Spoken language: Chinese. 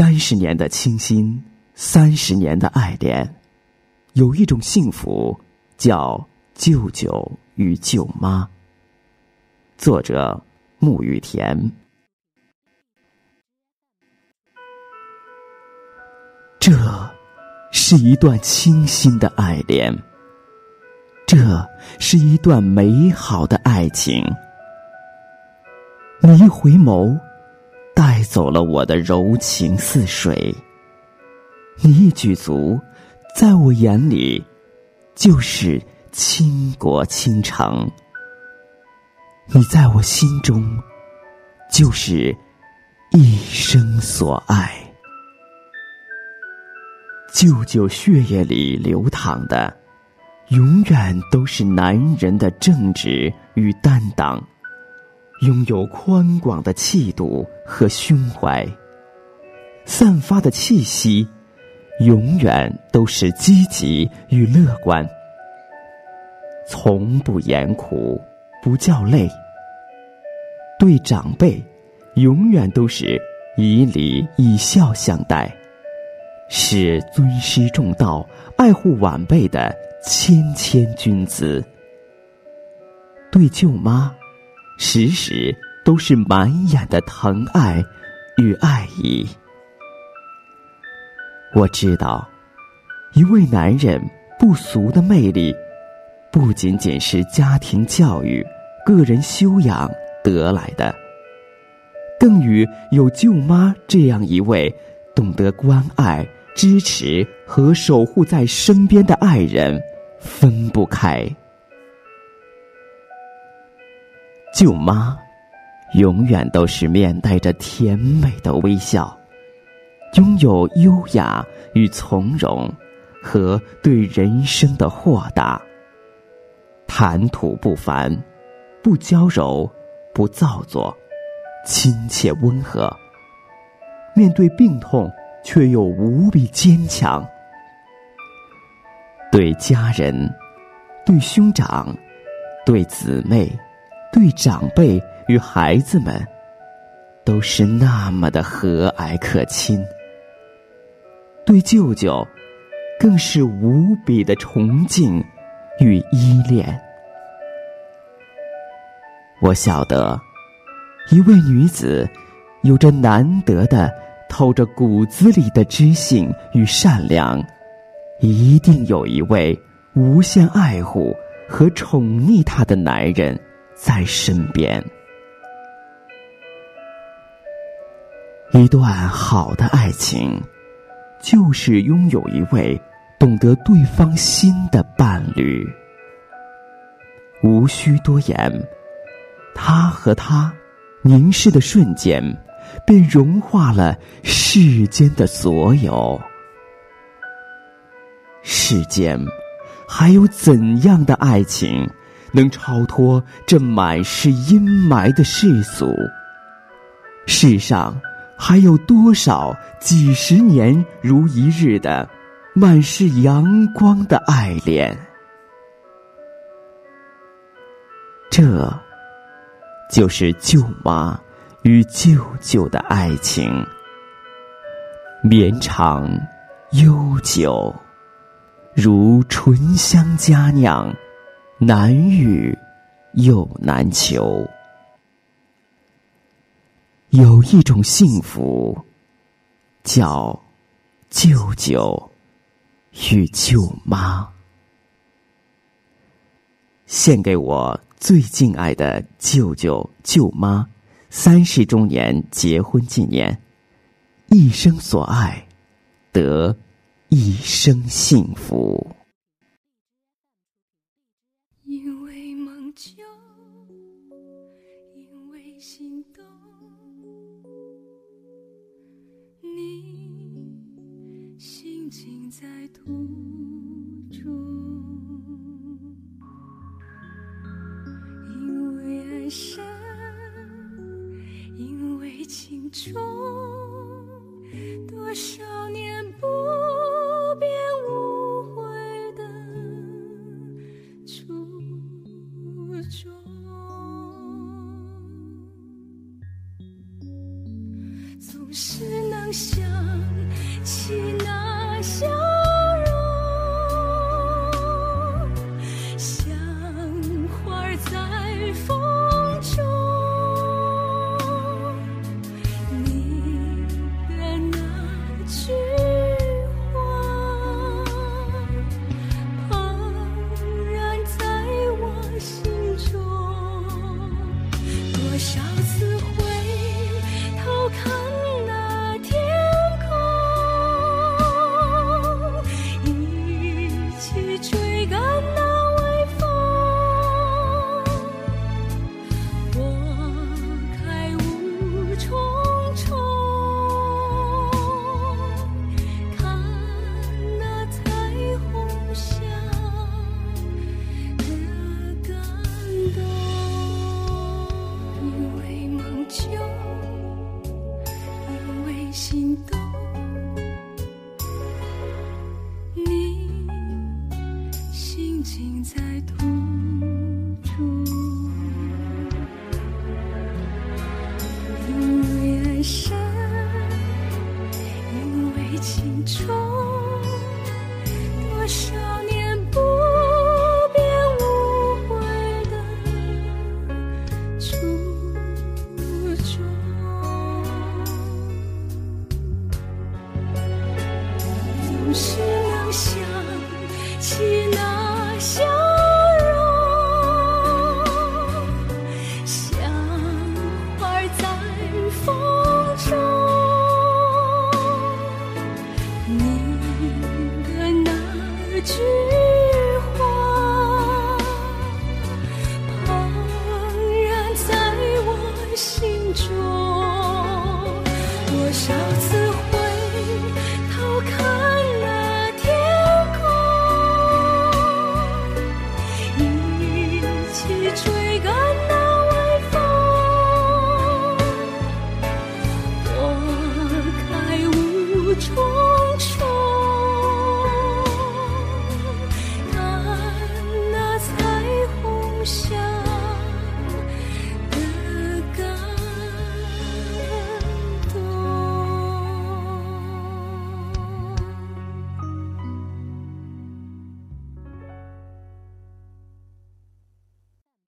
三十年的倾心，三十年的爱恋，有一种幸福叫舅舅与舅妈。作者：沐雨田。这是一段清新的爱恋，这是一段美好的爱情。你一回眸。带走了我的柔情似水，你一举足，在我眼里就是倾国倾城；你在我心中就是一生所爱。舅舅血液里流淌的，永远都是男人的正直与担当。拥有宽广的气度和胸怀，散发的气息永远都是积极与乐观，从不言苦，不叫累。对长辈，永远都是以礼以孝相待，是尊师重道、爱护晚辈的谦谦君子。对舅妈。时时都是满眼的疼爱与爱意。我知道，一位男人不俗的魅力，不仅仅是家庭教育、个人修养得来的，更与有舅妈这样一位懂得关爱、支持和守护在身边的爱人分不开。舅妈，永远都是面带着甜美的微笑，拥有优雅与从容，和对人生的豁达。谈吐不凡，不娇柔，不造作，亲切温和。面对病痛，却又无比坚强。对家人，对兄长，对姊妹。对长辈与孩子们，都是那么的和蔼可亲；对舅舅，更是无比的崇敬与依恋。我晓得，一位女子有着难得的透着骨子里的知性与善良，一定有一位无限爱护和宠溺她的男人。在身边，一段好的爱情，就是拥有一位懂得对方心的伴侣。无需多言，他和他凝视的瞬间，便融化了世间的所有。世间还有怎样的爱情？能超脱这满是阴霾的世俗？世上还有多少几十年如一日的满是阳光的爱恋？这，就是舅妈与舅舅的爱情，绵长悠久，如醇香佳酿。难遇又难求，有一种幸福，叫舅舅与舅妈。献给我最敬爱的舅舅舅妈，三十周年结婚纪念，一生所爱，得一生幸福。想起心动，